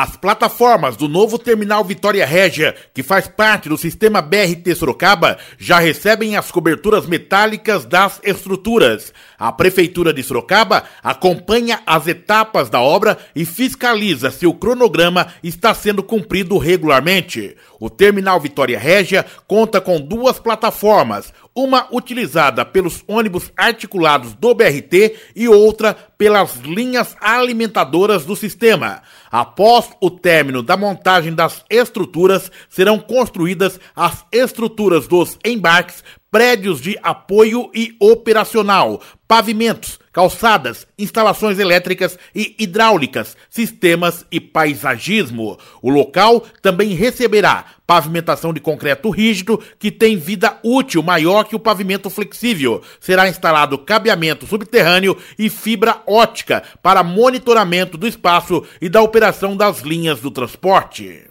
As plataformas do novo terminal Vitória Régia, que faz parte do sistema BRT Sorocaba, já recebem as coberturas metálicas das estruturas. A Prefeitura de Sorocaba acompanha as etapas da obra e fiscaliza se o cronograma está sendo cumprido regularmente. O terminal Vitória Régia conta com duas plataformas, uma utilizada pelos ônibus articulados do BRT e outra pelas linhas alimentadoras do sistema. Após o término da montagem das estruturas, serão construídas as estruturas dos embarques, prédios de apoio e operacional, pavimentos, calçadas, instalações elétricas e hidráulicas, sistemas e paisagismo. O local também receberá pavimentação de concreto rígido que tem vida útil maior que o pavimento flexível. Será instalado cabeamento subterrâneo e fibra ótica para monitoramento do espaço e da operação das linhas do transporte.